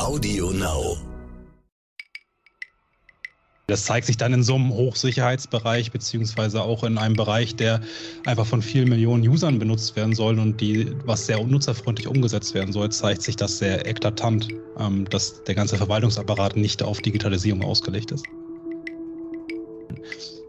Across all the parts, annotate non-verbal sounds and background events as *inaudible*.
Audio Now. Das zeigt sich dann in so einem Hochsicherheitsbereich, beziehungsweise auch in einem Bereich, der einfach von vielen Millionen Usern benutzt werden soll und die, was sehr nutzerfreundlich umgesetzt werden soll, zeigt sich das sehr eklatant, ähm, dass der ganze Verwaltungsapparat nicht auf Digitalisierung ausgelegt ist.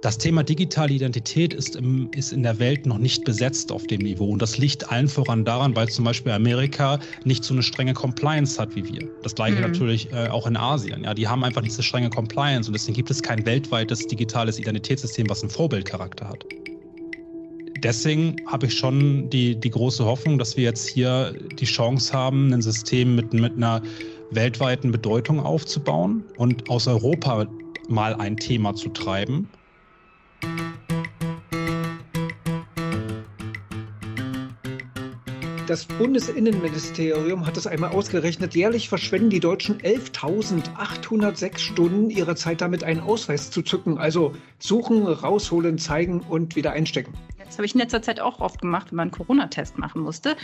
Das Thema digitale Identität ist, im, ist in der Welt noch nicht besetzt auf dem Niveau. Und das liegt allen voran daran, weil zum Beispiel Amerika nicht so eine strenge Compliance hat wie wir. Das gleiche mhm. natürlich äh, auch in Asien. Ja, die haben einfach diese strenge Compliance und deswegen gibt es kein weltweites digitales Identitätssystem, was einen Vorbildcharakter hat. Deswegen habe ich schon die, die große Hoffnung, dass wir jetzt hier die Chance haben, ein System mit, mit einer weltweiten Bedeutung aufzubauen und aus Europa mal ein Thema zu treiben Thank you. Das Bundesinnenministerium hat es einmal ausgerechnet. Jährlich verschwenden die Deutschen 11.806 Stunden ihrer Zeit damit, einen Ausweis zu zücken. Also suchen, rausholen, zeigen und wieder einstecken. Das habe ich in letzter Zeit auch oft gemacht, wenn man einen Corona-Test machen musste.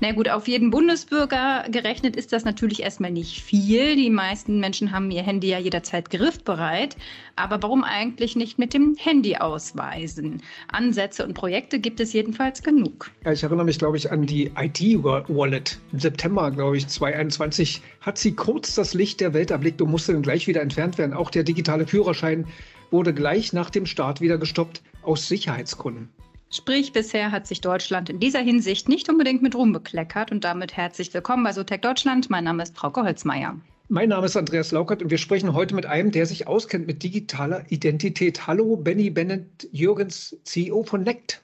Na gut, auf jeden Bundesbürger gerechnet ist das natürlich erstmal nicht viel. Die meisten Menschen haben ihr Handy ja jederzeit griffbereit. Aber warum eigentlich nicht mit dem Handy ausweisen? Ansätze und Projekte gibt es jedenfalls genug. Ja, ich erinnere mich, glaube ich, an die ID-Wallet. Im September, glaube ich, 2021 hat sie kurz das Licht der Welt erblickt und musste dann gleich wieder entfernt werden. Auch der digitale Führerschein wurde gleich nach dem Start wieder gestoppt aus Sicherheitsgründen. Sprich, bisher hat sich Deutschland in dieser Hinsicht nicht unbedingt mit Ruhm bekleckert und damit herzlich willkommen bei Sotec Deutschland. Mein Name ist Frauke Holzmeier. Mein Name ist Andreas Laukert und wir sprechen heute mit einem, der sich auskennt mit digitaler Identität. Hallo, Benny Bennett Jürgens, CEO von NECT.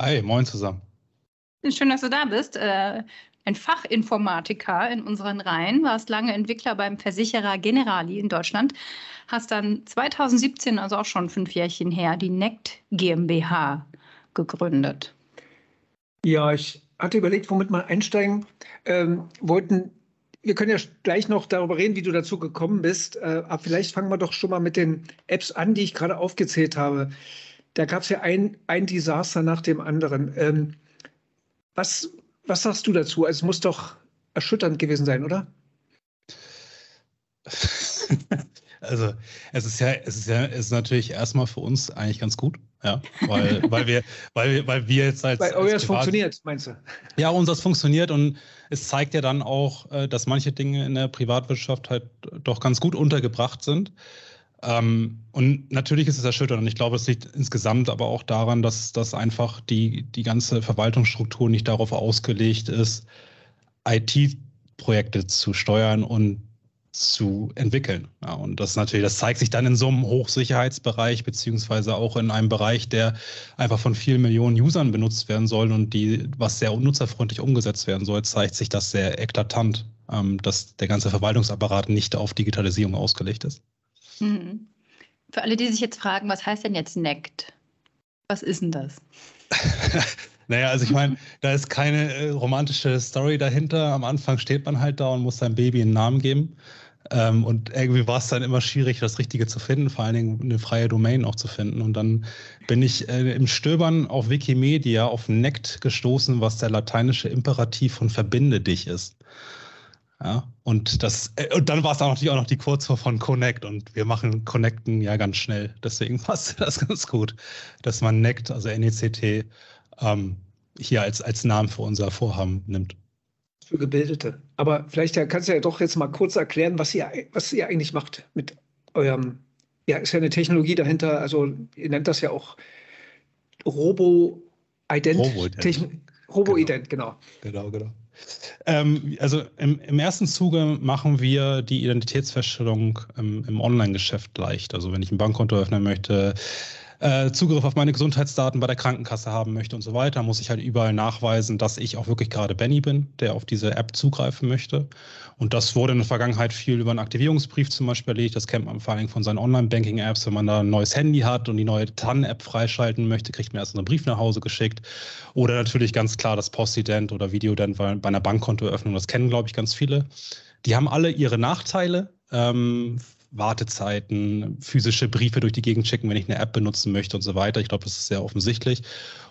Hi, moin zusammen. Schön, dass du da bist. Äh, ein Fachinformatiker in unseren Reihen, warst lange Entwickler beim Versicherer Generali in Deutschland, hast dann 2017, also auch schon fünf Jährchen her, die NECT GmbH gegründet? Ja, ich hatte überlegt, womit wir einsteigen ähm, wollten. Wir können ja gleich noch darüber reden, wie du dazu gekommen bist. Äh, aber vielleicht fangen wir doch schon mal mit den Apps an, die ich gerade aufgezählt habe. Da gab es ja ein, ein Desaster nach dem anderen. Ähm, was, was sagst du dazu? Also, es muss doch erschütternd gewesen sein, oder? *laughs* Also es ist ja, es ist ja, es ist natürlich erstmal für uns eigentlich ganz gut, ja, weil, *laughs* weil wir, weil wir, weil wir jetzt als. Weil euer es funktioniert, meinst du? Ja, uns das funktioniert und es zeigt ja dann auch, äh, dass manche Dinge in der Privatwirtschaft halt doch ganz gut untergebracht sind. Ähm, und natürlich ist es erschütternd. Und ich glaube, es liegt insgesamt aber auch daran, dass, dass einfach die, die ganze Verwaltungsstruktur nicht darauf ausgelegt ist, IT-Projekte zu steuern und zu entwickeln. Ja, und das natürlich, das zeigt sich dann in so einem Hochsicherheitsbereich, beziehungsweise auch in einem Bereich, der einfach von vielen Millionen Usern benutzt werden soll und die, was sehr nutzerfreundlich umgesetzt werden soll, zeigt sich das sehr eklatant, ähm, dass der ganze Verwaltungsapparat nicht auf Digitalisierung ausgelegt ist. Mhm. Für alle, die sich jetzt fragen, was heißt denn jetzt NECT? Was ist denn das? *laughs* Naja, also ich meine, da ist keine äh, romantische Story dahinter. Am Anfang steht man halt da und muss seinem Baby einen Namen geben. Ähm, und irgendwie war es dann immer schwierig, das Richtige zu finden, vor allen Dingen eine freie Domain auch zu finden. Und dann bin ich äh, im Stöbern auf Wikimedia auf Nect gestoßen, was der lateinische Imperativ von verbinde dich ist. Ja, und das, äh, und dann war es auch natürlich auch noch die Kurzform von Connect und wir machen Connecten ja ganz schnell. Deswegen *laughs* passt das ganz gut, dass man Nect, also NECT, ähm, hier als, als Namen für unser Vorhaben nimmt. Für Gebildete. Aber vielleicht kannst du ja doch jetzt mal kurz erklären, was ihr, was ihr eigentlich macht mit eurem, ja, ist ja eine Technologie dahinter, also ihr nennt das ja auch Robo-Ident. Robo-Ident, Robo genau. genau. Genau, genau. Ähm, also im, im, ersten Zuge machen wir die Identitätsfeststellung im, im Online-Geschäft leicht. Also wenn ich ein Bankkonto öffnen möchte, äh, Zugriff auf meine Gesundheitsdaten bei der Krankenkasse haben möchte und so weiter, muss ich halt überall nachweisen, dass ich auch wirklich gerade Benny bin, der auf diese App zugreifen möchte. Und das wurde in der Vergangenheit viel über einen Aktivierungsbrief zum Beispiel erledigt. Das kennt man vor allem von seinen Online-Banking-Apps. Wenn man da ein neues Handy hat und die neue TAN-App freischalten möchte, kriegt man erst einen Brief nach Hause geschickt. Oder natürlich ganz klar das Postident oder Videodent bei einer Bankkontoeröffnung. Das kennen, glaube ich, ganz viele. Die haben alle ihre Nachteile. Ähm, Wartezeiten, physische Briefe durch die Gegend schicken, wenn ich eine App benutzen möchte und so weiter. Ich glaube, das ist sehr offensichtlich.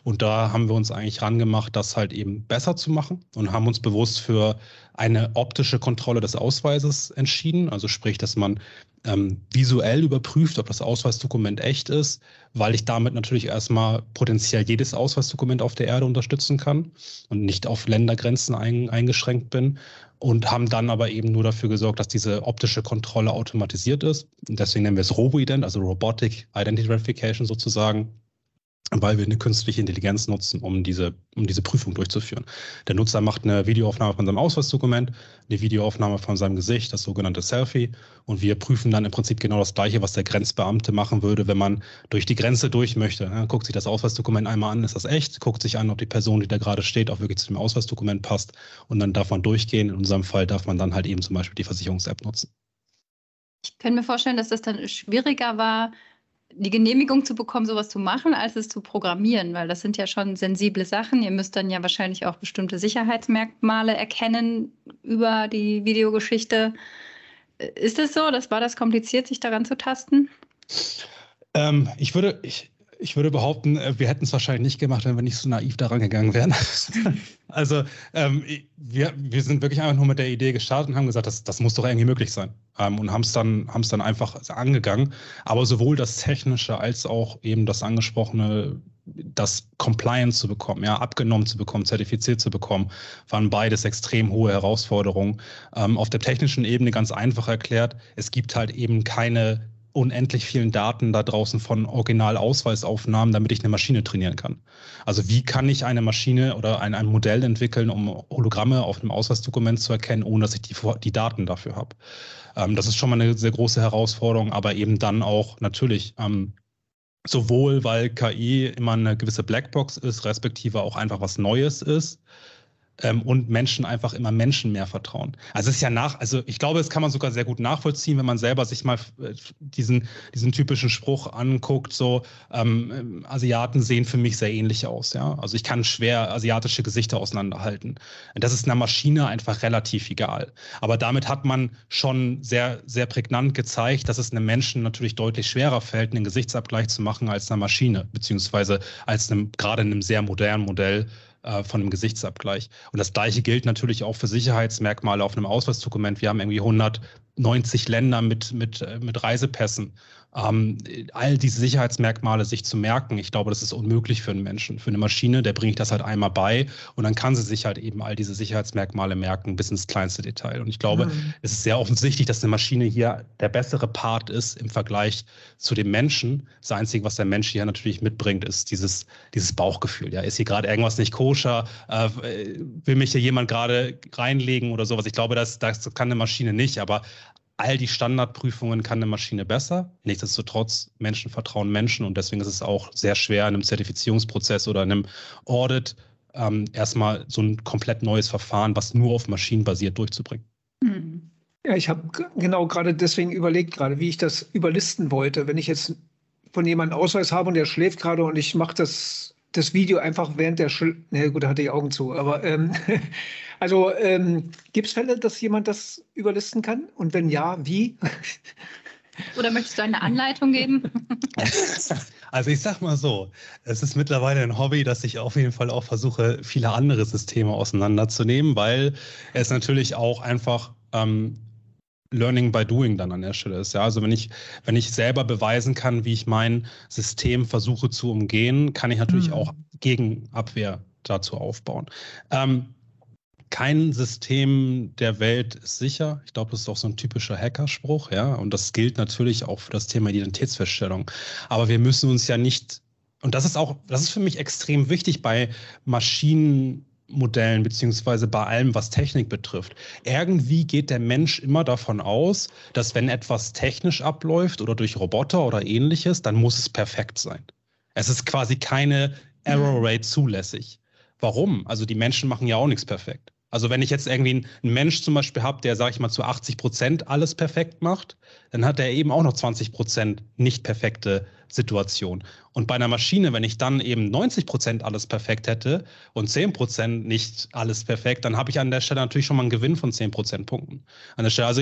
Und da haben wir uns eigentlich rangemacht, das halt eben besser zu machen und haben uns bewusst für eine optische Kontrolle des Ausweises entschieden. Also sprich, dass man ähm, visuell überprüft, ob das Ausweisdokument echt ist, weil ich damit natürlich erstmal potenziell jedes Ausweisdokument auf der Erde unterstützen kann und nicht auf Ländergrenzen ein, eingeschränkt bin. Und haben dann aber eben nur dafür gesorgt, dass diese optische Kontrolle automatisiert ist. Und deswegen nennen wir es RoboIdent, also Robotic Identity Verification sozusagen weil wir eine künstliche Intelligenz nutzen, um diese, um diese Prüfung durchzuführen. Der Nutzer macht eine Videoaufnahme von seinem Ausweisdokument, eine Videoaufnahme von seinem Gesicht, das sogenannte Selfie, und wir prüfen dann im Prinzip genau das Gleiche, was der Grenzbeamte machen würde, wenn man durch die Grenze durch möchte. Er guckt sich das Ausweisdokument einmal an, ist das echt, guckt sich an, ob die Person, die da gerade steht, auch wirklich zu dem Ausweisdokument passt, und dann darf man durchgehen. In unserem Fall darf man dann halt eben zum Beispiel die Versicherungs-App nutzen. Ich kann mir vorstellen, dass das dann schwieriger war, die Genehmigung zu bekommen, sowas zu machen, als es zu programmieren, weil das sind ja schon sensible Sachen. Ihr müsst dann ja wahrscheinlich auch bestimmte Sicherheitsmerkmale erkennen über die Videogeschichte. Ist es so? Das war das kompliziert, sich daran zu tasten? Ähm, ich würde, ich, ich würde behaupten, äh, wir hätten es wahrscheinlich nicht gemacht, wenn wir nicht so naiv daran gegangen wären. *laughs* also ähm, wir, wir sind wirklich einfach nur mit der Idee gestartet und haben gesagt, das, das muss doch irgendwie möglich sein. Ähm, und haben es dann, dann einfach angegangen. Aber sowohl das Technische als auch eben das angesprochene, das Compliance zu bekommen, ja, abgenommen zu bekommen, zertifiziert zu bekommen, waren beides extrem hohe Herausforderungen. Ähm, auf der technischen Ebene ganz einfach erklärt, es gibt halt eben keine unendlich vielen Daten da draußen von Originalausweisaufnahmen, damit ich eine Maschine trainieren kann. Also wie kann ich eine Maschine oder ein, ein Modell entwickeln, um Hologramme auf einem Ausweisdokument zu erkennen, ohne dass ich die, die Daten dafür habe? Ähm, das ist schon mal eine sehr große Herausforderung, aber eben dann auch natürlich ähm, sowohl, weil KI immer eine gewisse Blackbox ist, respektive auch einfach was Neues ist, ähm, und Menschen einfach immer Menschen mehr vertrauen. Also es ist ja nach, also ich glaube, das kann man sogar sehr gut nachvollziehen, wenn man selber sich mal äh, diesen, diesen typischen Spruch anguckt, so ähm, Asiaten sehen für mich sehr ähnlich aus, ja. Also ich kann schwer asiatische Gesichter auseinanderhalten. Das ist einer Maschine einfach relativ egal. Aber damit hat man schon sehr, sehr prägnant gezeigt, dass es einem Menschen natürlich deutlich schwerer fällt, einen Gesichtsabgleich zu machen als einer Maschine, beziehungsweise als einem, gerade in einem sehr modernen Modell äh, von einem Gesichtsabgleich. Und das Gleiche gilt natürlich auch für Sicherheitsmerkmale auf einem Ausweisdokument. Wir haben irgendwie 190 Länder mit, mit, äh, mit Reisepässen ähm, all diese Sicherheitsmerkmale sich zu merken, ich glaube, das ist unmöglich für einen Menschen. Für eine Maschine, der bringe ich das halt einmal bei und dann kann sie sich halt eben all diese Sicherheitsmerkmale merken, bis ins kleinste Detail. Und ich glaube, mhm. es ist sehr offensichtlich, dass eine Maschine hier der bessere Part ist im Vergleich zu dem Menschen. Das Einzige, was der Mensch hier natürlich mitbringt, ist dieses, dieses Bauchgefühl. Ja, ist hier gerade irgendwas nicht koscher? Äh, will mich hier jemand gerade reinlegen oder sowas? Ich glaube, das, das kann eine Maschine nicht, aber all die Standardprüfungen kann eine Maschine besser. Nichtsdestotrotz, Menschen vertrauen Menschen und deswegen ist es auch sehr schwer, in einem Zertifizierungsprozess oder in einem Audit ähm, erstmal so ein komplett neues Verfahren, was nur auf Maschinen basiert, durchzubringen. Hm. Ja, ich habe genau gerade deswegen überlegt, gerade wie ich das überlisten wollte. Wenn ich jetzt von jemandem Ausweis habe und der schläft gerade und ich mache das das Video einfach während der Schul Na gut, da hatte ich Augen zu, aber ähm, *laughs* also ähm, gibt es Fälle, dass jemand das überlisten kann? Und wenn ja, wie? *laughs* Oder möchtest du eine Anleitung geben? *laughs* Also ich sag mal so, es ist mittlerweile ein Hobby, dass ich auf jeden Fall auch versuche, viele andere Systeme auseinanderzunehmen, weil es natürlich auch einfach ähm, Learning by Doing dann an der Stelle ist. Ja, also wenn ich, wenn ich selber beweisen kann, wie ich mein System versuche zu umgehen, kann ich natürlich mhm. auch Gegenabwehr dazu aufbauen. Ähm, kein System der Welt ist sicher. Ich glaube, das ist auch so ein typischer Hackerspruch, ja. Und das gilt natürlich auch für das Thema Identitätsfeststellung. Aber wir müssen uns ja nicht, und das ist auch, das ist für mich extrem wichtig bei Maschinen Modellen beziehungsweise bei allem, was Technik betrifft. Irgendwie geht der Mensch immer davon aus, dass wenn etwas technisch abläuft oder durch Roboter oder ähnliches, dann muss es perfekt sein. Es ist quasi keine Error Rate zulässig. Warum? Also die Menschen machen ja auch nichts perfekt. Also wenn ich jetzt irgendwie einen Mensch zum Beispiel habe, der, sage ich mal, zu 80 Prozent alles perfekt macht, dann hat er eben auch noch 20 Prozent nicht perfekte Situation. Und bei einer Maschine, wenn ich dann eben 90 Prozent alles perfekt hätte und 10 Prozent nicht alles perfekt, dann habe ich an der Stelle natürlich schon mal einen Gewinn von 10 Prozentpunkten. An der Stelle. Also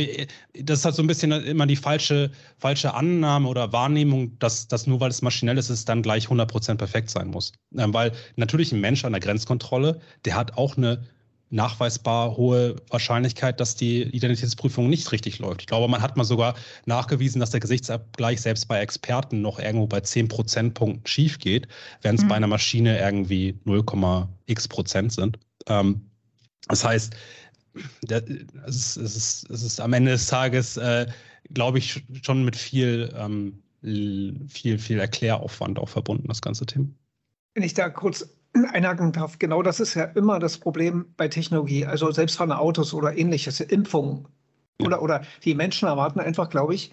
das ist halt so ein bisschen immer die falsche, falsche Annahme oder Wahrnehmung, dass, dass nur weil es maschinell ist, es dann gleich 100 Prozent perfekt sein muss. Ähm, weil natürlich ein Mensch an der Grenzkontrolle, der hat auch eine nachweisbar hohe Wahrscheinlichkeit, dass die Identitätsprüfung nicht richtig läuft. Ich glaube, man hat mal sogar nachgewiesen, dass der Gesichtsabgleich selbst bei Experten noch irgendwo bei 10 Prozentpunkten schief geht, während es mhm. bei einer Maschine irgendwie 0,x Prozent sind. Ähm, das heißt, der, es, ist, es, ist, es, ist, am Ende des Tages, äh, glaube ich, schon mit viel, ähm, viel, viel Erkläraufwand auch verbunden, das ganze Thema. Wenn ich da kurz einhaken darf, genau das ist ja immer das Problem bei Technologie, also selbstfahrende Autos oder ähnliches, Impfungen. Ja. Oder, oder die Menschen erwarten einfach, glaube ich,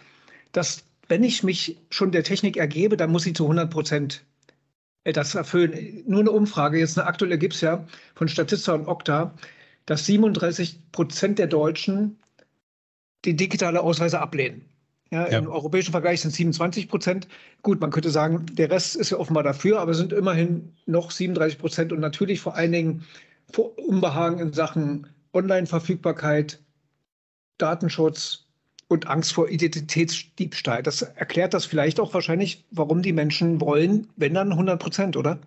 dass wenn ich mich schon der Technik ergebe, dann muss sie zu 100 Prozent äh, das erfüllen. Nur eine Umfrage, jetzt eine aktuelle gibt es ja von Statista und Okta, dass 37 Prozent der Deutschen die digitale Ausweise ablehnen. Ja, ja. Im europäischen Vergleich sind es 27 Prozent. Gut, man könnte sagen, der Rest ist ja offenbar dafür, aber sind immerhin noch 37 Prozent und natürlich vor allen Dingen Unbehagen in Sachen Online-Verfügbarkeit, Datenschutz und Angst vor Identitätsdiebstahl. Das erklärt das vielleicht auch wahrscheinlich, warum die Menschen wollen, wenn dann 100 Prozent, oder?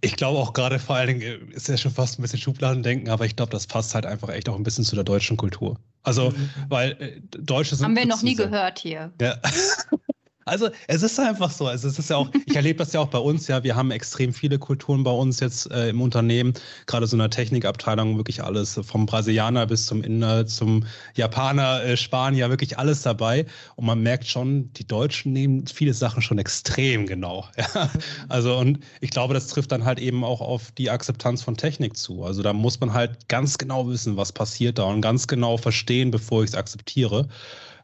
Ich glaube auch gerade vor allen Dingen, äh, ist ja schon fast ein bisschen Schubladendenken, aber ich glaube, das passt halt einfach echt auch ein bisschen zu der deutschen Kultur. Also, mhm. weil äh, Deutsche sind. Haben wir noch nie gehört hier. Ja. *laughs* Also es ist einfach so. Also es ist ja auch, ich erlebe das ja auch bei uns, ja, wir haben extrem viele Kulturen bei uns jetzt äh, im Unternehmen, gerade so in der Technikabteilung, wirklich alles, vom Brasilianer bis zum Inder, zum Japaner, äh, Spanier, wirklich alles dabei. Und man merkt schon, die Deutschen nehmen viele Sachen schon extrem genau. *laughs* Ja? Also und ich glaube, das trifft dann halt eben auch auf die Akzeptanz von Technik zu. Also da muss man halt ganz genau wissen, was passiert da und ganz genau verstehen, bevor ich es akzeptiere.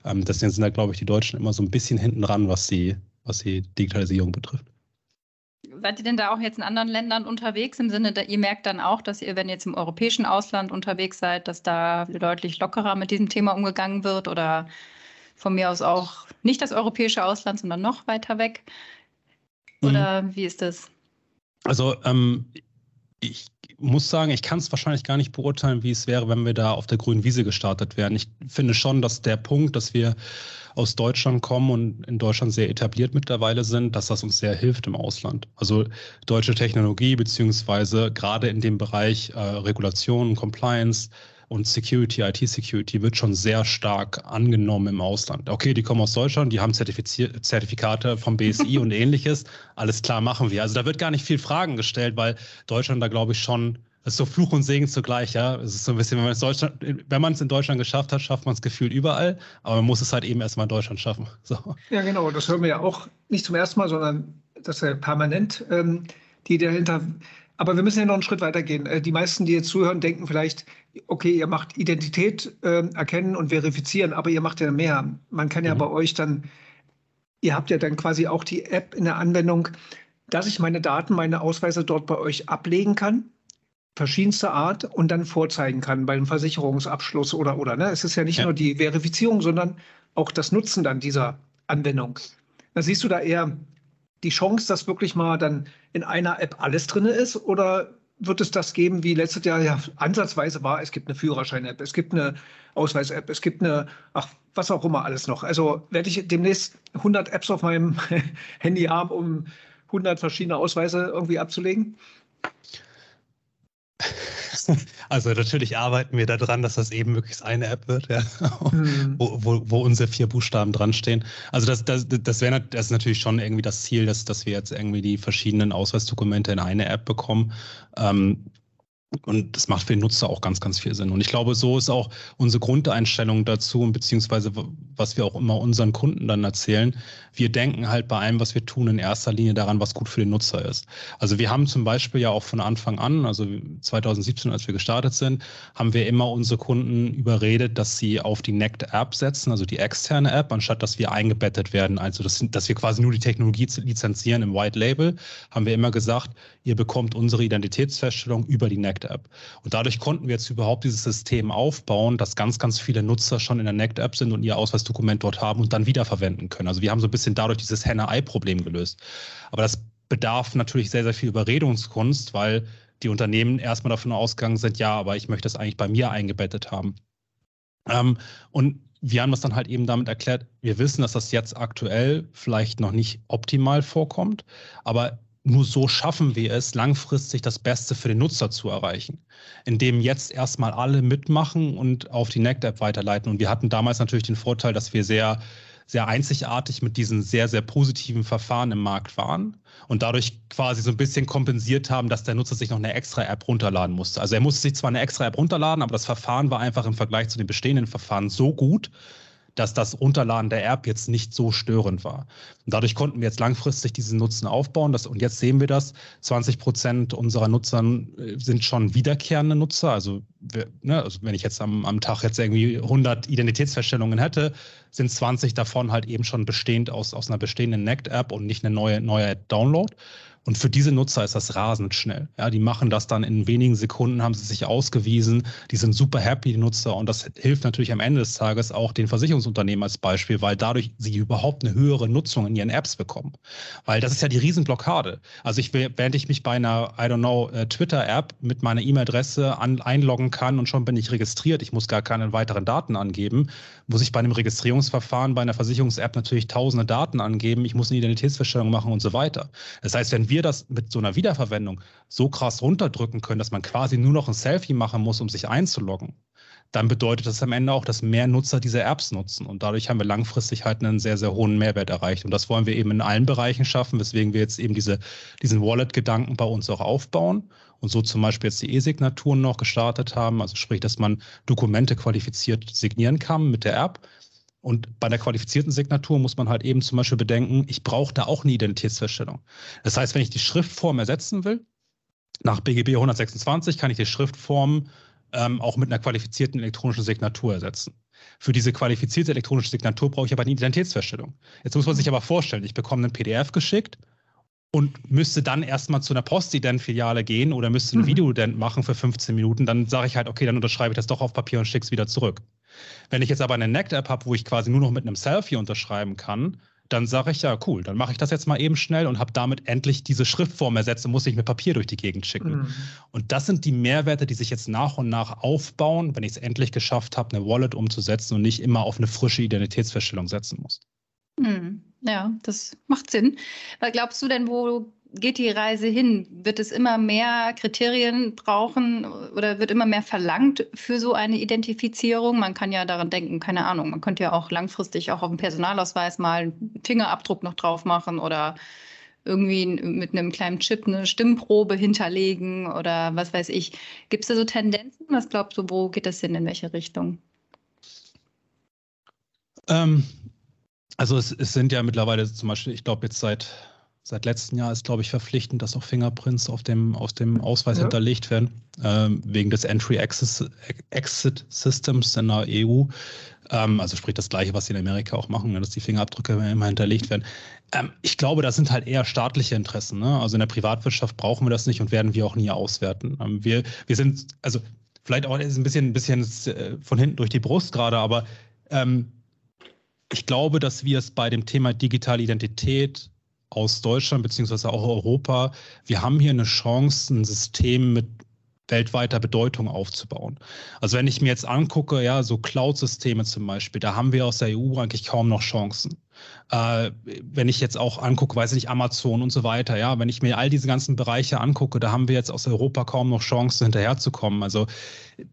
Ähm, deswegen sind da, glaube ich, die Deutschen immer so ein bisschen hinten ran, was die, was die Digitalisierung betrifft. Seid ihr denn da auch jetzt in anderen Ländern unterwegs, im Sinne, ihr merkt dann auch, dass ihr, wenn ihr jetzt im europäischen Ausland unterwegs seid, dass da deutlich lockerer mit diesem Thema umgegangen wird oder von mir aus auch nicht das europäische Ausland, sondern noch weiter weg? Oder mhm. wie ist das? Also ähm, ich muss sagen, ich kann es wahrscheinlich gar nicht beurteilen, wie es wäre, wenn wir da auf der grünen Wiese gestartet wären. Ich finde schon, dass der Punkt, dass wir aus Deutschland kommen und in Deutschland sehr etabliert mittlerweile sind, dass das uns sehr hilft im Ausland. Also deutsche Technologie beziehungsweise gerade in dem Bereich äh, Regulation, Compliance, und Security, IT-Security wird schon sehr stark angenommen im Ausland. Okay, die kommen aus Deutschland, die haben Zertifikate vom BSI *laughs* und ähnliches. Alles klar, machen wir. Also da wird gar nicht viel Fragen gestellt, weil Deutschland da, glaube ich, schon das ist so Fluch und Segen zugleich, ja. Es ist so ein bisschen, wenn man es Deutschland, wenn man es in Deutschland geschafft hat, schafft man es gefühlt überall, aber man muss es halt eben erstmal in Deutschland schaffen. *laughs* So. Ja, genau, das hören wir ja auch nicht zum ersten Mal, sondern das ist ja permanent, ähm, die dahinter aber wir müssen ja noch einen Schritt weiter gehen. Äh, die meisten, die jetzt zuhören, denken vielleicht, okay, ihr macht Identität äh, erkennen und verifizieren, aber ihr macht ja mehr. Man kann ja mhm. bei euch dann, ihr habt ja dann quasi auch die App in der Anwendung, dass ich meine Daten, meine Ausweise dort bei euch ablegen kann, verschiedenster Art und dann vorzeigen kann beim Versicherungsabschluss oder oder. Ne? Es ist ja nicht ja. nur die Verifizierung, sondern auch das Nutzen dann dieser Anwendung. Da siehst du da eher die Chance, dass wirklich mal dann in einer App alles drin ist? Oder wird es das geben, wie letztes Jahr ja ansatzweise war? Es gibt eine Führerschein-App, es gibt eine Ausweis-App, es gibt eine, ach, was auch immer alles noch. Also werde ich demnächst 100 Apps auf meinem *laughs* Handy haben, um 100 verschiedene Ausweise irgendwie abzulegen? Also natürlich arbeiten wir daran, dass das eben möglichst eine App wird, ja, mhm. wo, wo, wo, unsere vier Buchstaben dran stehen. Also das, das, das wäre das ist natürlich schon irgendwie das Ziel, dass, dass wir jetzt irgendwie die verschiedenen Ausweisdokumente in eine App bekommen. Ähm, und das macht für den Nutzer auch ganz, ganz viel Sinn. Und ich glaube, so ist auch unsere Grundeinstellung dazu, beziehungsweise was wir auch immer unseren Kunden dann erzählen. Wir denken halt bei allem, was wir tun, in erster Linie daran, was gut für den Nutzer ist. Also wir haben zum Beispiel ja auch von Anfang an, also 2017, als wir gestartet sind, haben wir immer unsere Kunden überredet, dass sie auf die NECT App setzen, also die externe App, anstatt dass wir eingebettet werden. Also dass, dass wir quasi nur die Technologie lizenzieren im White Label, haben wir immer gesagt, ihr bekommt unsere Identitätsfeststellung über die NECT NACT-App. Und dadurch konnten wir jetzt überhaupt dieses System aufbauen, dass ganz, ganz viele Nutzer schon in der NACT-App sind und ihr Ausweisdokument dort haben und dann wiederverwenden können. Also wir haben so ein bisschen dadurch dieses Henne-Ei-Problem gelöst. Aber das bedarf natürlich sehr, sehr viel Überredungskunst, weil die Unternehmen erstmal davon ausgegangen sind, ja, aber ich möchte das eigentlich bei mir eingebettet haben. Ähm, und wir haben das dann halt eben damit erklärt, wir wissen, dass das jetzt aktuell vielleicht noch nicht optimal vorkommt, aber nur so schaffen wir es, langfristig das Beste für den Nutzer zu erreichen, indem jetzt erstmal alle mitmachen und auf die NECT-App weiterleiten. Und wir hatten damals natürlich den Vorteil, dass wir sehr sehr einzigartig mit diesen sehr, sehr positiven Verfahren im Markt waren und dadurch quasi so ein bisschen kompensiert haben, dass der Nutzer sich noch eine extra App runterladen musste. Also er musste sich zwar eine extra App runterladen, aber das Verfahren war einfach im Vergleich zu den bestehenden Verfahren so gut, dass das Runterladen der App jetzt nicht so störend war. Und dadurch konnten wir jetzt langfristig diesen Nutzen aufbauen. Das, und jetzt sehen wir das. 20 Prozent unserer Nutzer äh, sind schon wiederkehrende Nutzer. Also, wir, ne, also wenn ich jetzt am, am Tag jetzt irgendwie 100 Identitätsfeststellungen hätte, sind 20 davon halt eben schon bestehend aus, aus einer bestehenden NECT-App und nicht eine neue, neue Download. Und für diese Nutzer ist das rasend schnell. Ja, die machen das dann in wenigen Sekunden, haben sie sich ausgewiesen. Die sind super happy, die Nutzer. Und das hilft natürlich am Ende des Tages auch den Versicherungsunternehmen als Beispiel, weil dadurch sie überhaupt eine höhere Nutzung in ihren Apps bekommen. Weil das ist ja die Riesenblockade. Also ich will, während ich mich bei einer, I don't know, äh, Twitter-App mit meiner E-Mail-Adresse einloggen kann und schon bin ich registriert, ich muss gar keine weiteren Daten angeben, muss ich bei einem Registrierungsverfahren bei einer Versicherungs-App natürlich tausende Daten angeben, ich muss eine Identitätsfeststellung machen und so weiter. Das heißt, wenn wir das mit so einer Wiederverwendung so krass runterdrücken können, dass man quasi nur noch ein Selfie machen muss, um sich einzuloggen, dann bedeutet das am Ende auch, dass mehr Nutzer diese Apps nutzen. Und dadurch haben wir langfristig halt einen sehr, sehr hohen Mehrwert erreicht. Und das wollen wir eben in allen Bereichen schaffen, weswegen wir jetzt eben diese, diesen Wallet-Gedanken bei uns auch aufbauen und so zum Beispiel jetzt die E-Signaturen noch gestartet haben. Also sprich, dass man Dokumente qualifiziert signieren kann mit der App. Und bei der qualifizierten Signatur muss man halt eben zum Beispiel bedenken, ich brauche da auch eine Identitätsfeststellung. Das heißt, wenn ich die Schriftform ersetzen will, nach BGB 126 kann ich die Schriftform ähm, auch mit einer qualifizierten elektronischen Signatur ersetzen. Für diese qualifizierte elektronische Signatur brauche ich aber eine Identitätsfeststellung. Jetzt muss man sich aber vorstellen, ich bekomme einen PDF geschickt und müsste dann erstmal zu einer Postident-Filiale gehen oder müsste ein mhm. Videodent machen für 15 Minuten, dann sage ich halt, okay, dann unterschreibe ich das doch auf Papier und schicke es wieder zurück. Wenn ich jetzt aber eine NACT-App habe, wo ich quasi nur noch mit einem Selfie unterschreiben kann, dann sage ich ja, cool, dann mache ich das jetzt mal eben schnell und habe damit endlich diese Schriftform ersetzt und muss nicht mit Papier durch die Gegend schicken. Mhm. Und das sind die Mehrwerte, die sich jetzt nach und nach aufbauen, wenn ich es endlich geschafft habe, eine Wallet umzusetzen und nicht immer auf eine frische Identitätsfeststellung setzen muss. Mhm. Ja, das macht Sinn. Was glaubst du denn, wo geht die Reise hin? Wird es immer mehr Kriterien brauchen oder wird immer mehr verlangt für so eine Identifizierung? Man kann ja daran denken, keine Ahnung, man könnte ja auch langfristig auch auf dem Personalausweis mal einen Fingerabdruck noch drauf machen oder irgendwie mit einem kleinen Chip eine Stimmprobe hinterlegen oder was weiß ich. Gibt es da so Tendenzen? Was glaubst du, wo geht das hin, in welche Richtung? Ähm, also es, es sind ja mittlerweile zum Beispiel, ich glaube jetzt seit Seit letztem Jahr ist, glaube ich, verpflichtend, dass auch Fingerprints auf dem, aus dem Ausweis ja. hinterlegt werden, ähm, wegen des Entry-Exit-Systems in der EU. Ähm, also sprich das Gleiche, was sie in Amerika auch machen, ne, dass die Fingerabdrücke immer hinterlegt werden. Ähm, ich glaube, das sind halt eher staatliche Interessen. Ne? Also in der Privatwirtschaft brauchen wir das nicht und werden wir auch nie auswerten. Ähm, wir, wir sind, also vielleicht auch ist ein bisschen, ein bisschen äh, von hinten durch die Brust gerade, aber ähm, ich glaube, dass wir es bei dem Thema digitale Identität aus Deutschland beziehungsweise auch Europa, wir haben hier eine Chance, ein System mit weltweiter Bedeutung aufzubauen. Also wenn ich mir jetzt angucke, ja, so Cloud-Systeme zum Beispiel, da haben wir aus der EU eigentlich kaum noch Chancen. Äh, wenn ich jetzt auch angucke, weiß ich nicht, Amazon und so weiter, ja, wenn ich mir all diese ganzen Bereiche angucke, da haben wir jetzt aus Europa kaum noch Chancen hinterherzukommen. Also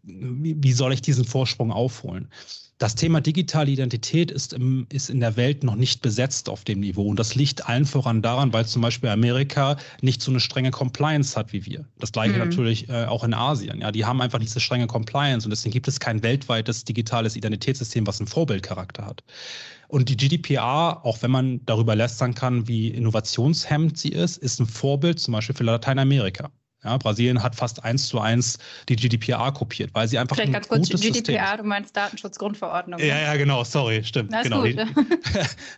wie, wie soll ich diesen Vorsprung aufholen? Das Thema digitale Identität ist, im, ist in der Welt noch nicht besetzt auf dem Niveau. Und das liegt allen voran daran, weil zum Beispiel Amerika nicht so eine strenge Compliance hat wie wir. Das gleiche mhm. natürlich äh, auch in Asien. Ja, die haben einfach nicht so strenge Compliance und deswegen gibt es kein weltweites digitales Identitätssystem, was einen Vorbildcharakter hat. Und die GDPR, auch wenn man darüber lästern kann, wie innovationshemmend sie ist, ist ein Vorbild zum Beispiel für Lateinamerika. Ja, Brasilien hat fast eins zu eins die GDPR kopiert, weil sie einfach Vielleicht ein ganz kurz, gutes GDPR, System du meinst Datenschutzgrundverordnung. Ja, ne? ja, genau, sorry, stimmt. Na, genau. gut.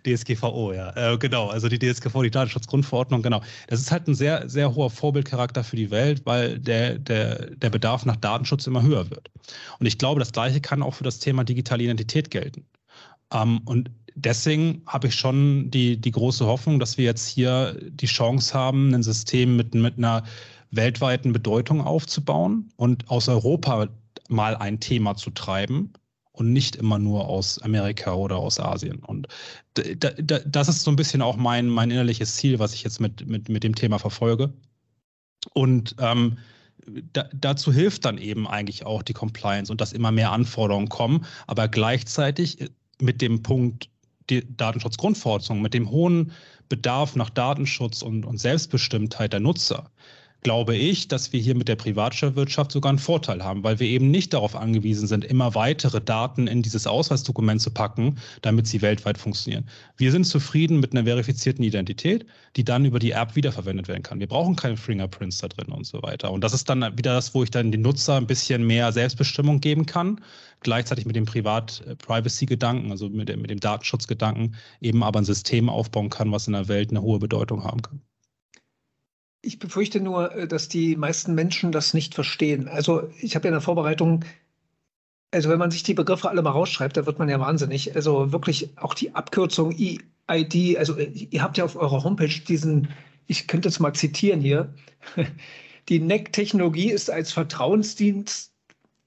Die, *laughs* DSGVO, ja. Äh, genau, also die DSGVO, die Datenschutzgrundverordnung, genau. Das ist halt ein sehr, sehr hoher Vorbildcharakter für die Welt, weil der, der, der Bedarf nach Datenschutz immer höher wird. Und ich glaube, das Gleiche kann auch für das Thema digitale Identität gelten. Ähm, und deswegen habe ich schon die, die große Hoffnung, dass wir jetzt hier die Chance haben, ein System mit, mit einer weltweiten Bedeutung aufzubauen und aus Europa mal ein Thema zu treiben und nicht immer nur aus Amerika oder aus Asien. Und da, da, das ist so ein bisschen auch mein, mein innerliches Ziel, was ich jetzt mit, mit, mit dem Thema verfolge. Und ähm, da, dazu hilft dann eben eigentlich auch die Compliance und dass immer mehr Anforderungen kommen, aber gleichzeitig mit dem Punkt die Datenschutzgrundverordnung, mit dem hohen Bedarf nach Datenschutz und, und Selbstbestimmtheit der Nutzer, glaube ich, dass wir hier mit der Privatwirtschaft sogar einen Vorteil haben, weil wir eben nicht darauf angewiesen sind, immer weitere Daten in dieses Ausweisdokument zu packen, damit sie weltweit funktionieren. Wir sind zufrieden mit einer verifizierten Identität, die dann über die App wiederverwendet werden kann. Wir brauchen keine Fingerprints da drin und so weiter. Und das ist dann wieder das, wo ich dann den Nutzer ein bisschen mehr Selbstbestimmung geben kann, gleichzeitig mit dem Privat-Privacy-Gedanken, also mit dem, mit dem Datenschutzgedanken, eben aber ein System aufbauen kann, was in der Welt eine hohe Bedeutung haben kann. Ich befürchte nur, äh, dass die meisten Menschen das nicht verstehen. Also ich habe ja in der Vorbereitung, also wenn man sich die Begriffe alle mal rausschreibt, da wird man ja wahnsinnig. Also wirklich auch die Abkürzung EID, also äh, ihr habt ja auf eurer Homepage diesen, ich könnte es mal zitieren hier, *laughs* die NEC-Technologie ist als Vertrauensdienst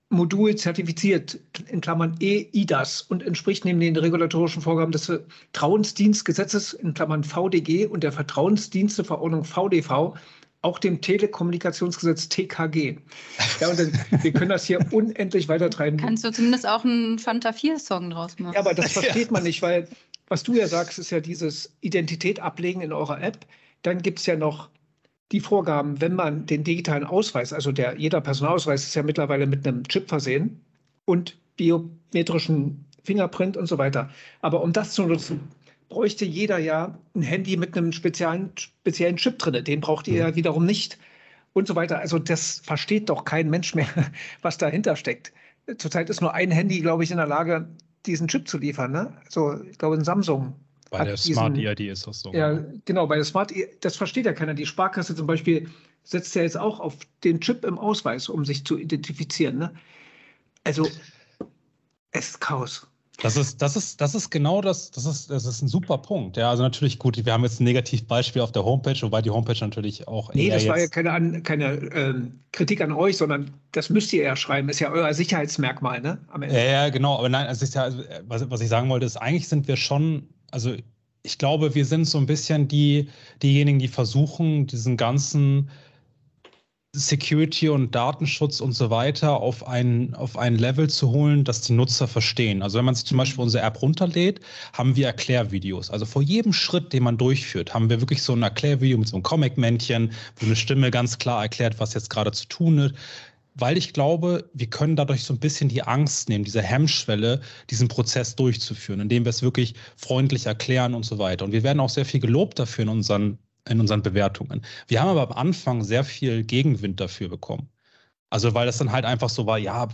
Modul zertifiziert, in Klammern EIDAS und entspricht neben den regulatorischen Vorgaben des Vertrauensdienstgesetzes, in Klammern VDG und der Vertrauensdiensteverordnung VDV, auch dem Telekommunikationsgesetz TKG. Ja, und dann, wir können das hier *laughs* unendlich weitertreiben. Kannst du zumindest auch einen Fanta 4-Song draus machen? Ja, aber das *laughs* versteht man nicht, weil was du ja sagst, ist ja dieses Identität ablegen in eurer App. Dann gibt es ja noch die Vorgaben, wenn man den digitalen Ausweis, also der, jeder Personalausweis ist ja mittlerweile mit einem Chip versehen und biometrischen Fingerprint und so weiter. Aber um das zu nutzen, bräuchte jeder ja ein Handy mit einem speziellen, speziellen Chip drin. Den braucht ihr ja wiederum nicht und so weiter. Also das versteht doch kein Mensch mehr, *laughs* was dahinter steckt. Zurzeit ist nur ein Handy, glaube ich, in der Lage, diesen Chip zu liefern. Ne? Also ich glaube, ein Samsung bei der diesen, Smart EID ist das so. Ja, genau, bei der Smart EID, das versteht ja keiner. Die Sparkasse zum Beispiel setzt ja jetzt auch auf den Chip im Ausweis, um sich zu identifizieren. Ne? Also, es ist Chaos. Das ist, das ist, das ist genau das, das ist, das ist ein super Punkt. Ja, also natürlich gut, wir haben jetzt ein Negativbeispiel auf der Homepage, wobei die Homepage natürlich auch. Nee, das war ja keine, keine ähm, Kritik an euch, sondern das müsst ihr ja schreiben, ist ja euer Sicherheitsmerkmal, ne? Am Ende. Ja, ja, genau. Aber nein, also ja, was, was ich sagen wollte, ist, eigentlich sind wir schon also ich glaube, wir sind so ein bisschen die, diejenigen, die versuchen, diesen ganzen Security und Datenschutz und so weiter auf ein, auf ein Level zu holen, das die Nutzer verstehen. Also wenn man sich zum Beispiel unsere App runterlädt, haben wir Erklärvideos. Also vor jedem Schritt, den man durchführt, haben wir wirklich so ein Erklärvideo mit so einem Comic-Männchen, wo eine Stimme ganz klar erklärt, was jetzt gerade zu tun ist weil ich glaube, wir können dadurch so ein bisschen die Angst nehmen, diese Hemmschwelle, diesen Prozess durchzuführen, indem wir es wirklich freundlich erklären und so weiter. Und wir werden auch sehr viel gelobt dafür in unseren, in unseren Bewertungen. Wir haben aber am Anfang sehr viel Gegenwind dafür bekommen. Also weil das dann halt einfach so war, ja,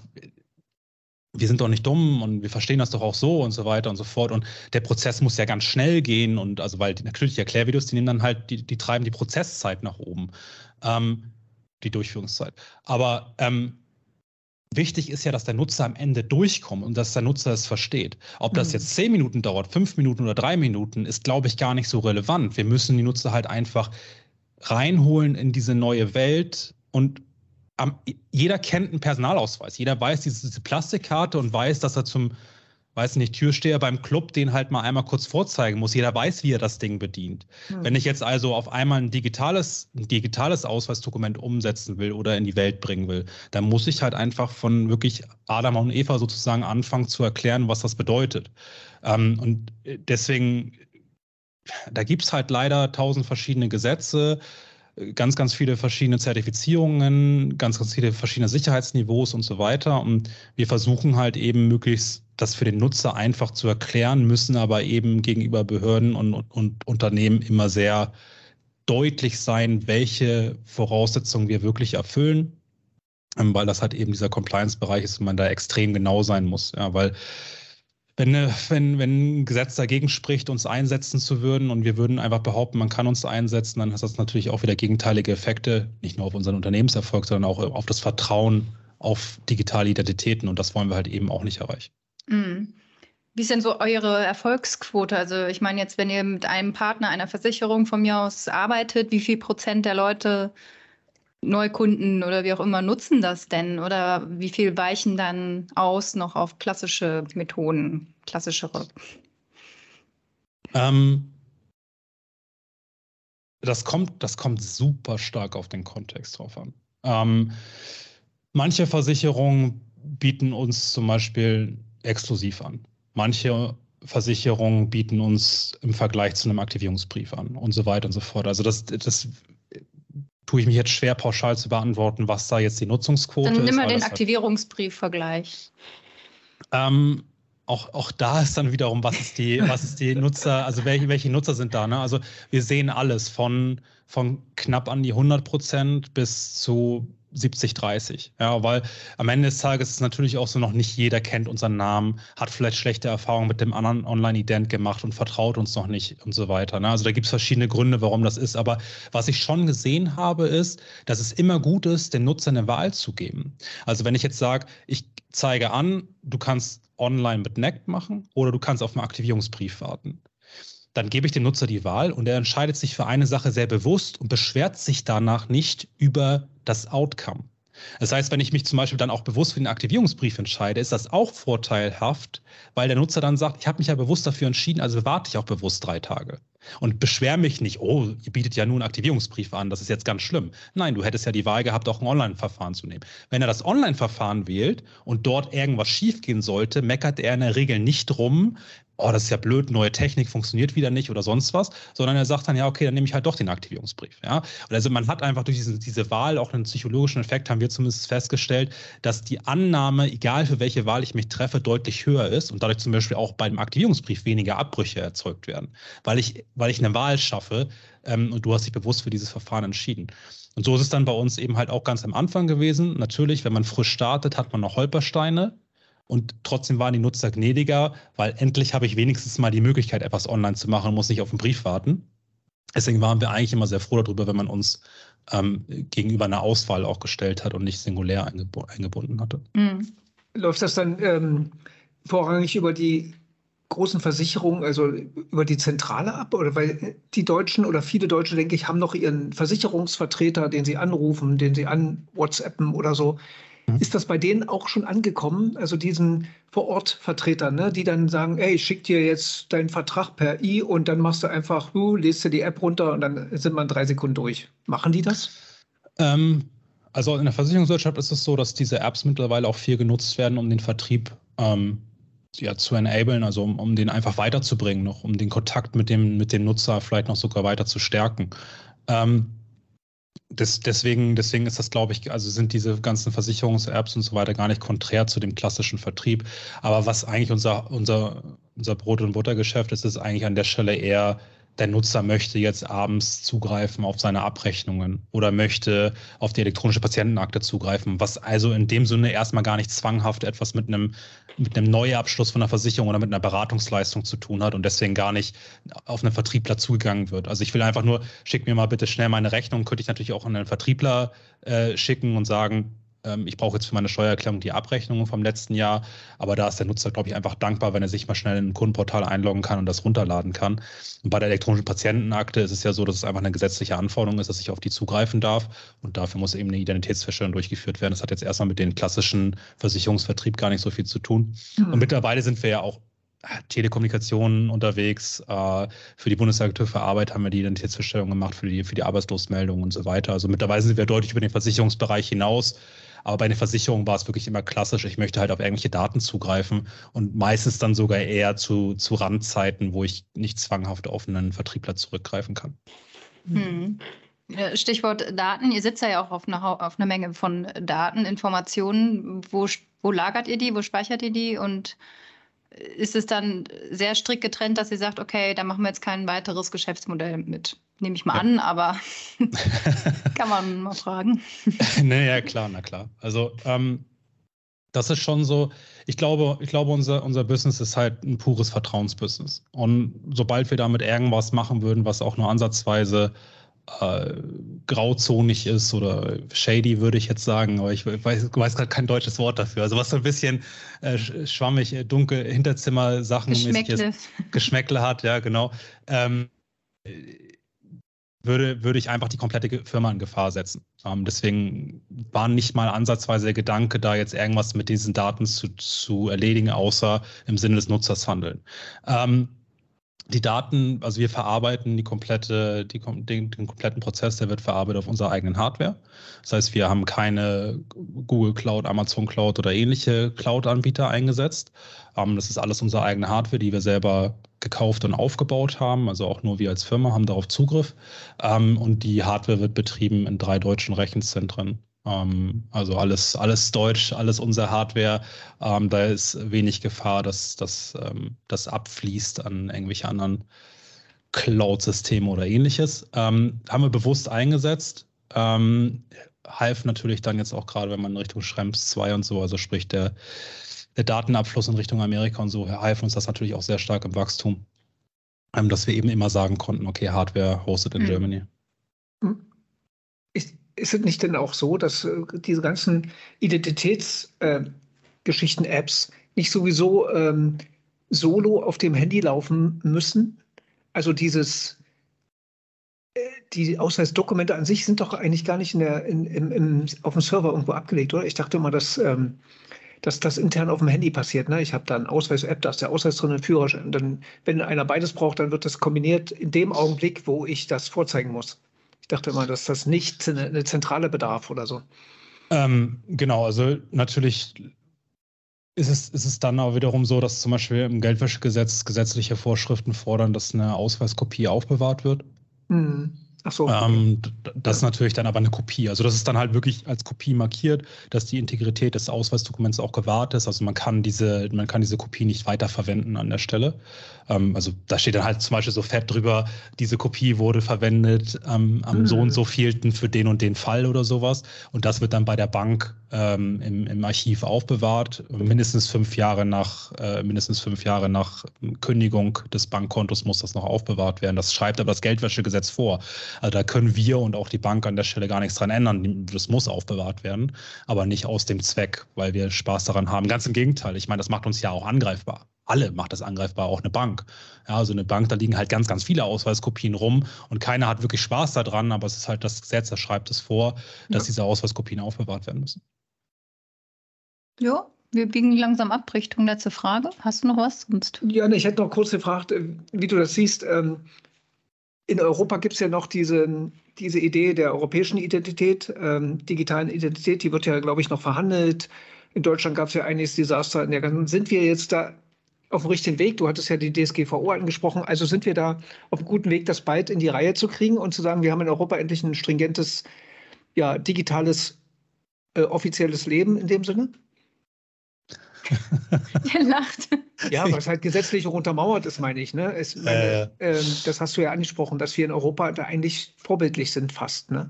wir sind doch nicht dumm und wir verstehen das doch auch so und so weiter und so fort. Und der Prozess muss ja ganz schnell gehen und also weil die, natürlich die Erklärvideos, die nehmen dann halt, die, die treiben die Prozesszeit nach oben. Ähm, die Durchführungszeit. Aber ähm, wichtig ist ja, dass der Nutzer am Ende durchkommt und dass der Nutzer es versteht. Ob das mhm. jetzt zehn Minuten dauert, fünf Minuten oder drei Minuten, ist, glaube ich, gar nicht so relevant. Wir müssen die Nutzer halt einfach reinholen in diese neue Welt und am, jeder kennt einen Personalausweis. Jeder weiß diese, diese Plastikkarte und weiß, dass er zum weiß nicht, Türsteher beim Club den halt mal einmal kurz vorzeigen muss. Jeder weiß, wie er das Ding bedient. Hm. Wenn ich jetzt also auf einmal ein digitales, ein digitales Ausweisdokument umsetzen will oder in die Welt bringen will, dann muss ich halt einfach von wirklich Adam und Eva sozusagen anfangen zu erklären, was das bedeutet. Ähm, und deswegen, da gibt es halt leider tausend verschiedene Gesetze ganz, ganz viele verschiedene Zertifizierungen, ganz, ganz viele verschiedene Sicherheitsniveaus und so weiter. Und wir versuchen halt eben möglichst das für den Nutzer einfach zu erklären, müssen aber eben gegenüber Behörden und, und Unternehmen immer sehr deutlich sein, welche Voraussetzungen wir wirklich erfüllen, ähm, weil das halt eben dieser Compliance-Bereich ist und man da extrem genau sein muss. Ja, weil wenn, wenn, wenn ein Gesetz dagegen spricht, uns einsetzen zu würden und wir würden einfach behaupten, man kann uns einsetzen, dann hat das natürlich auch wieder gegenteilige Effekte, nicht nur auf unseren Unternehmenserfolg, sondern auch auf das Vertrauen auf digitale Identitäten und das wollen wir halt eben auch nicht erreichen. Mhm. Wie ist denn so eure Erfolgsquote? Also ich meine jetzt, wenn ihr mit einem Partner einer Versicherung von mir aus arbeitet, wie viel Prozent der Leute, Neukunden oder wie auch immer, nutzen das denn? Oder wie viel weichen dann aus noch auf klassische Methoden, klassischere? Ähm, das, kommt, das kommt super stark auf den Kontext drauf an. Ähm, manche Versicherungen bieten uns zum Beispiel exklusiv an. Manche Versicherungen bieten uns im Vergleich zu einem Aktivierungsbrief an und so weiter und so fort. Also das, das tue ich mich jetzt schwer pauschal zu beantworten, was da jetzt die Nutzungsquote ist. Dann nimm mal den halt Aktivierungsbrief-Vergleich. Ähm, auch, auch da ist dann wiederum, was ist die, was ist die Nutzer, also welche, welche Nutzer sind da? Ne? Also wir sehen alles von, von knapp an die 100 Prozent bis zu 70, 30. Ja, weil am Ende des Tages ist natürlich auch so, noch nicht jeder kennt unseren Namen, hat vielleicht schlechte Erfahrungen mit dem anderen Online-Ident gemacht und vertraut uns noch nicht und so weiter. Ne? Also da gibt es verschiedene Gründe, warum das ist. Aber was ich schon gesehen habe, ist, dass es immer gut ist, den Nutzer eine Wahl zu geben. Also wenn ich jetzt sage, ich zeige an, du kannst online mit NECT machen oder du kannst auf einen Aktivierungsbrief warten dann gebe ich dem Nutzer die Wahl und er entscheidet sich für eine Sache sehr bewusst und beschwert sich danach nicht über das Outcome. Das heißt, wenn ich mich zum Beispiel dann auch bewusst für den Aktivierungsbrief entscheide, ist das auch vorteilhaft, weil der Nutzer dann sagt, ich habe mich ja bewusst dafür entschieden, also warte ich auch bewusst drei Tage. Und beschwer mich nicht, oh, ihr bietet ja nur einen Aktivierungsbrief an, das ist jetzt ganz schlimm. Nein, du hättest ja die Wahl gehabt, auch ein Online-Verfahren zu nehmen. Wenn er das Online-Verfahren wählt und dort irgendwas schiefgehen sollte, meckert er in der Regel nicht drum, oh, das ist ja blöd, neue Technik funktioniert wieder nicht oder sonst was, sondern er sagt dann, ja, okay, dann nehme ich halt doch den Aktivierungsbrief. Ja? Also man hat einfach durch diese, diese Wahl auch einen psychologischen Effekt, haben wir zumindest festgestellt, dass die Annahme, egal für welche Wahl ich mich treffe, deutlich höher ist und dadurch zum Beispiel auch beim Aktivierungsbrief weniger Abbrüche erzeugt werden, weil ich, weil ich eine Wahl schaffe ähm, und du hast dich bewusst für dieses Verfahren entschieden. Und so ist es dann bei uns eben halt auch ganz am Anfang gewesen. Natürlich, wenn man frisch startet, hat man noch Holpersteine, und trotzdem waren die Nutzer gnädiger, weil endlich habe ich wenigstens mal die Möglichkeit, etwas online zu machen und muss nicht auf einen Brief warten. Deswegen waren wir eigentlich immer sehr froh darüber, wenn man uns ähm, gegenüber einer Auswahl auch gestellt hat und nicht singulär eingeb eingebunden hatte. Mhm. Läuft das dann ähm, vorrangig über die großen Versicherungen, also über die Zentrale ab? Oder weil die Deutschen oder viele Deutsche, denke ich, haben noch ihren Versicherungsvertreter, den sie anrufen, den sie an WhatsAppen oder so. Mhm. Ist das bei denen auch schon angekommen? Also diesen Vor-Ort-Vertretern, ne, die dann sagen, ey, ich schick dir jetzt deinen Vertrag per I und dann machst du einfach, uh, lest dir die App runter und dann sind wir in drei Sekunden durch. Machen die das? Ähm, also in der Versicherungswirtschaft ist es so, dass diese Apps mittlerweile auch viel genutzt werden, um den Vertrieb ähm, ja, zu enablen, also um, um den einfach weiterzubringen, noch, um den Kontakt mit dem, mit dem Nutzer vielleicht noch sogar weiter zu stärken. Ähm, das, deswegen, deswegen ist das, glaube ich, also sind diese ganzen Versicherungs-Apps und so weiter gar nicht konträr zu dem klassischen Vertrieb. Aber was eigentlich unser, unser, unser Brot- und Buttergeschäft ist, ist eigentlich an der Stelle eher der Nutzer möchte jetzt abends zugreifen auf seine Abrechnungen oder möchte auf die elektronische Patientenakte zugreifen, was also in dem Sinne erstmal gar nicht zwanghaft etwas mit einem, mit einem Neuabschluss von einer Versicherung oder mit einer Beratungsleistung zu tun hat und deswegen gar nicht auf einen Vertriebler zugegangen wird. Also ich will einfach nur, schick mir mal bitte schnell meine Rechnung, könnte ich natürlich auch an einen Vertriebler äh, schicken und sagen, ich brauche jetzt für meine Steuererklärung die Abrechnungen vom letzten Jahr, aber da ist der Nutzer, glaube ich, einfach dankbar, wenn er sich mal schnell in ein Kundenportal einloggen kann und das runterladen kann. Und bei der elektronischen Patientenakte ist es ja so, dass es einfach eine gesetzliche Anforderung ist, dass ich auf die zugreifen darf und dafür muss eben eine Identitätsfeststellung durchgeführt werden. Das hat jetzt erstmal mit dem klassischen Versicherungsvertrieb gar nicht so viel zu tun. Mhm. Und mittlerweile sind wir ja auch Telekommunikation unterwegs. Äh, für die Bundesagentur für Arbeit haben wir die Identitätsfeststellung gemacht, für die, für die Arbeitslosmeldung und so weiter. Also mittlerweile sind wir deutlich über den Versicherungsbereich hinaus. Aber bei den Versicherungen war es wirklich immer klassisch, ich möchte halt auf irgendwelche Daten zugreifen und meistens dann sogar eher zu, zu Randzeiten, wo ich nicht zwanghaft auf einen Vertriebler zurückgreifen kann. Hm. Stichwort Daten. Ihr sitzt ja auch auf einer, auf einer Menge von Daten, Informationen. Wo, wo lagert ihr die? Wo speichert ihr die? Und ist es dann sehr strikt getrennt, dass ihr sagt, okay, da machen wir jetzt kein weiteres Geschäftsmodell mit nehme ich mal ja. an, aber *laughs* kann man mal fragen. *laughs* naja, klar, na klar. Also ähm, das ist schon so, ich glaube, ich glaube, unser, unser Business ist halt ein pures Vertrauensbusiness. Und sobald wir damit irgendwas machen würden, was auch nur ansatzweise äh, grauzonig ist oder shady, würde ich jetzt sagen, aber ich weiß, weiß gerade kein deutsches Wort dafür. Also was so ein bisschen äh, schwammig, äh, dunkel, Hinterzimmer-Sachen Geschmäckle. Geschmäckle hat, ja, genau. Ähm, würde, würde ich einfach die komplette Firma in Gefahr setzen. Ähm, deswegen war nicht mal ansatzweise der Gedanke, da jetzt irgendwas mit diesen Daten zu, zu erledigen, außer im Sinne des Nutzers handeln. Ähm, die Daten, also wir verarbeiten die komplette, die, den, den, kompletten Prozess, der wird verarbeitet auf unserer eigenen Hardware. Das heißt, wir haben keine Google Cloud, Amazon Cloud oder ähnliche Cloud-Anbieter eingesetzt. Ähm, das ist alles unsere eigene Hardware, die wir selber gekauft und aufgebaut haben. Also auch nur wir als Firma haben darauf Zugriff. Ähm, und die Hardware wird betrieben in drei deutschen Rechenzentren ähm, also alles, alles Deutsch, alles unsere Hardware. Ähm, da ist wenig Gefahr, dass, dass ähm, das abfließt an irgendwelche anderen Cloud-Systeme oder ähnliches. Ähm, haben wir bewusst eingesetzt. Ähm, half natürlich dann jetzt auch gerade, wenn man in Richtung Schrems 2 und so, also sprich der, der Datenabfluss in Richtung Amerika und so, half uns das natürlich auch sehr stark im Wachstum. Ähm, dass wir eben immer sagen konnten, okay, Hardware hosted in mhm. Germany. Ist, ist es nicht denn auch so, dass äh, diese ganzen Identitätsgeschichten, äh, nicht sowieso ähm, solo auf dem Handy laufen müssen? Also dieses, äh, die Ausweisdokumente an sich sind doch eigentlich gar nicht in der, in, im, im, auf dem Server irgendwo abgelegt, oder? Ich dachte immer, dass, ähm, dass das intern auf dem Handy passiert. Ne? Ich habe da eine Ausweis-App, da ist der Ausweis drin, ein Führerschein. Dann, wenn einer beides braucht, dann wird das kombiniert in dem Augenblick, wo ich das vorzeigen muss dachte immer, dass das nicht eine, zentrale Bedarf oder so. Ähm, genau, also natürlich ist es, ist es dann auch wiederum so, dass zum Beispiel im Geldwäschegesetz gesetzliche Vorschriften fordern, dass eine Ausweiskopie aufbewahrt wird. Mhm. Ach so. Ähm, das ist natürlich dann aber eine Kopie. Also das ist dann halt wirklich als Kopie markiert, dass die Integrität des Ausweisdokuments auch gewahrt ist. Also man kann diese, man kann diese Kopie nicht weiterverwenden an der Stelle. Ähm, also da steht dann halt zum Beispiel so fett drüber, diese Kopie wurde verwendet ähm, am mhm. so und so vielten für den und den Fall oder sowas. Und das wird dann bei der Bank ähm, im, im, Archiv aufbewahrt, mindestens fünf Jahre nach, äh, mindestens fünf Jahre nach Kündigung des Bankkontos muss das noch aufbewahrt werden. Das schreibt aber das Geldwäschegesetz vor. Also da können wir und auch die Bank an der Stelle gar nichts dran ändern. Das muss aufbewahrt werden, aber nicht aus dem Zweck, weil wir Spaß daran haben. Ganz im Gegenteil. Ich meine, das macht uns ja auch angreifbar. Alle macht das angreifbar, auch eine Bank. Ja, also eine Bank, da liegen halt ganz, ganz viele Ausweiskopien rum und keiner hat wirklich Spaß daran, aber es ist halt das Gesetz, das schreibt es vor, dass ja. diese Ausweiskopien aufbewahrt werden müssen. Ja, wir biegen langsam ab Richtung letzte Frage. Hast du noch was? Sonst? Ja, ich hätte noch kurz gefragt, äh, wie du das siehst. Ähm, in Europa gibt es ja noch diese, diese Idee der europäischen Identität, ähm, digitalen Identität, die wird ja, glaube ich, noch verhandelt. In Deutschland gab es ja einiges Desaster. Sind wir jetzt da auf dem richtigen Weg? Du hattest ja die DSGVO angesprochen. Also sind wir da auf einem guten Weg, das bald in die Reihe zu kriegen und zu sagen, wir haben in Europa endlich ein stringentes, ja, digitales, äh, offizielles Leben in dem Sinne? *laughs* Der lacht. Ja, was halt gesetzlich untermauert ist, meine ich. Ne? Es, meine, äh, äh, das hast du ja angesprochen, dass wir in Europa da eigentlich vorbildlich sind, fast. Ne?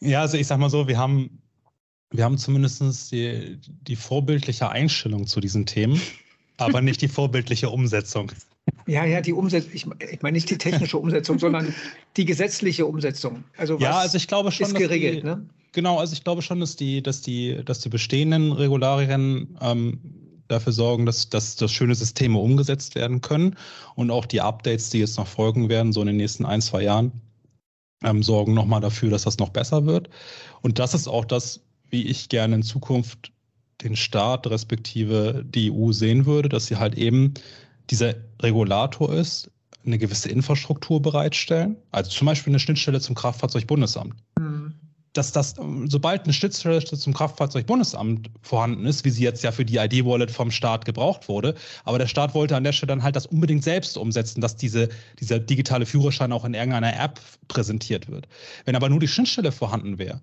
Ja, also ich sag mal so, wir haben, wir haben zumindest die, die vorbildliche Einstellung zu diesen Themen, aber nicht die vorbildliche Umsetzung. Ja, ja, die Umsetzung, ich, ich meine nicht die technische Umsetzung, sondern die gesetzliche Umsetzung. Also ja, also ich glaube schon, ist geregelt, die, ne? Genau, also ich glaube schon, dass die, dass die, dass die bestehenden Regularien ähm, dafür sorgen, dass, dass, dass schöne Systeme umgesetzt werden können und auch die Updates, die jetzt noch folgen werden, so in den nächsten ein, zwei Jahren, ähm, sorgen nochmal dafür, dass das noch besser wird. Und das ist auch das, wie ich gerne in Zukunft den Staat respektive die EU sehen würde, dass sie halt eben dieser Regulator ist, eine gewisse Infrastruktur bereitstellen, also zum Beispiel eine Schnittstelle zum Kraftfahrzeugbundesamt. Mhm dass das, sobald eine Schnittstelle zum Kraftfahrzeugbundesamt vorhanden ist, wie sie jetzt ja für die ID-Wallet vom Staat gebraucht wurde, aber der Staat wollte an der Stelle dann halt das unbedingt selbst umsetzen, dass diese, dieser digitale Führerschein auch in irgendeiner App präsentiert wird. Wenn aber nur die Schnittstelle vorhanden wäre,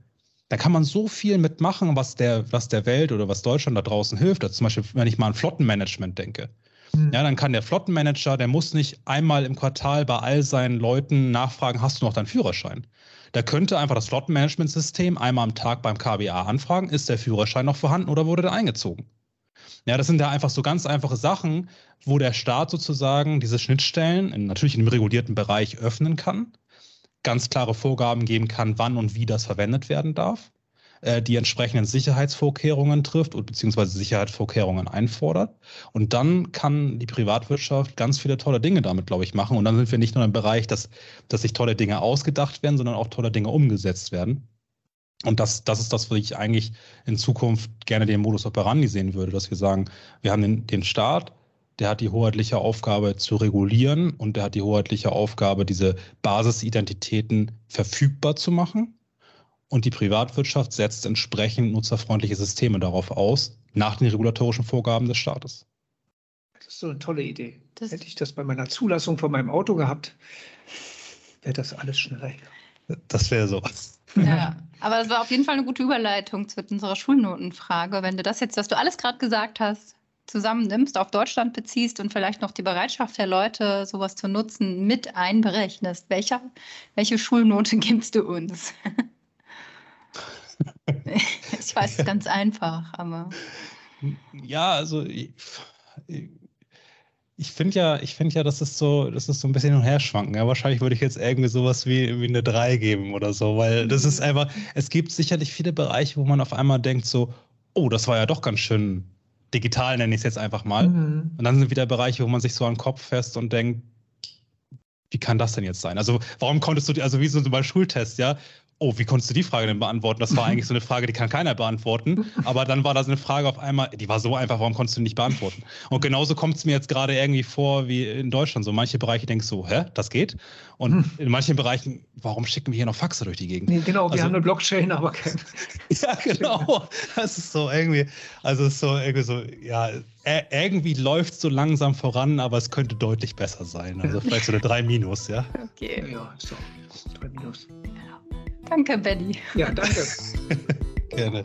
da kann man so viel mitmachen, was der, was der Welt oder was Deutschland da draußen hilft. Also zum Beispiel, wenn ich mal an Flottenmanagement denke. Mhm. Ja, dann kann der Flottenmanager, der muss nicht einmal im Quartal bei all seinen Leuten nachfragen, hast du noch deinen Führerschein? Da könnte einfach das Flottenmanagementsystem einmal am Tag beim KBA anfragen, ist der Führerschein noch vorhanden oder wurde der eingezogen? Ja, das sind ja einfach so ganz einfache Sachen, wo der Staat sozusagen diese Schnittstellen in, natürlich in einem regulierten Bereich öffnen kann, ganz klare Vorgaben geben kann, wann und wie das verwendet werden darf äh, die entsprechenden Sicherheitsvorkehrungen trifft und beziehungsweise Sicherheitsvorkehrungen einfordert. Und dann kann die Privatwirtschaft ganz viele tolle Dinge damit, glaube ich, machen. Und dann sind wir nicht nur im Bereich, dass, dass sich tolle Dinge ausgedacht werden, sondern auch tolle Dinge umgesetzt werden. Und das, das ist das, was ich eigentlich in Zukunft gerne den Modus operandi sehen würde, dass wir sagen, wir haben den, den Staat, der hat die hoheitliche Aufgabe zu regulieren und der hat die hoheitliche Aufgabe, diese Basisidentitäten verfügbar zu machen. Und die Privatwirtschaft setzt entsprechend nutzerfreundliche Systeme darauf aus, nach den regulatorischen Vorgaben des Staates. Das ist so eine tolle Idee. Das Hätte ich das bei meiner Zulassung von meinem Auto gehabt, wäre das alles schneller. Das wäre so. Ja, aber das war auf jeden Fall eine gute Überleitung zu unserer Schulnotenfrage. Wenn du das jetzt, was du alles gerade gesagt hast, zusammennimmst, auf Deutschland beziehst und vielleicht noch die Bereitschaft der Leute, sowas zu nutzen, mit einberechnest, welche, welche Schulnote *laughs* gibst du uns? *laughs* ich weiß es ganz einfach, aber. Ja, also ich, ich finde ja, ich finde ja, das ist so, das ist so ein bisschen hin und her schwanken. Ja, wahrscheinlich würde ich jetzt irgendwie sowas wie, wie eine 3 geben oder so, weil das ist einfach, es gibt sicherlich viele Bereiche, wo man auf einmal denkt so, oh, das war ja doch ganz schön digital, nenne ich es jetzt einfach mal. Mhm. Und dann sind wieder Bereiche, wo man sich so an den Kopf fest und denkt, wie kann das denn jetzt sein? Also, warum konntest du, also wie so ein Schultest, ja? Oh, wie konntest du die Frage denn beantworten? Das war *laughs* eigentlich so eine Frage, die kann keiner beantworten. Aber dann war da so eine Frage auf einmal, die war so einfach, warum konntest du nicht beantworten? Und genauso kommt es mir jetzt gerade irgendwie vor wie in Deutschland. So manche Bereiche denkst du, hä, das geht? Und hm. in manchen Bereichen, warum schicken wir hier noch Faxe durch die Gegend? Nee, genau, wir also, haben eine Blockchain, aber kein. *laughs* ja, genau. Das ist so irgendwie, also ist so irgendwie so, ja, irgendwie läuft es so langsam voran, aber es könnte deutlich besser sein. Also vielleicht so eine 3 Minus, ja? Okay. Ja, so. 3 Minus. Danke, Benny. Ja, danke. *laughs* Gerne.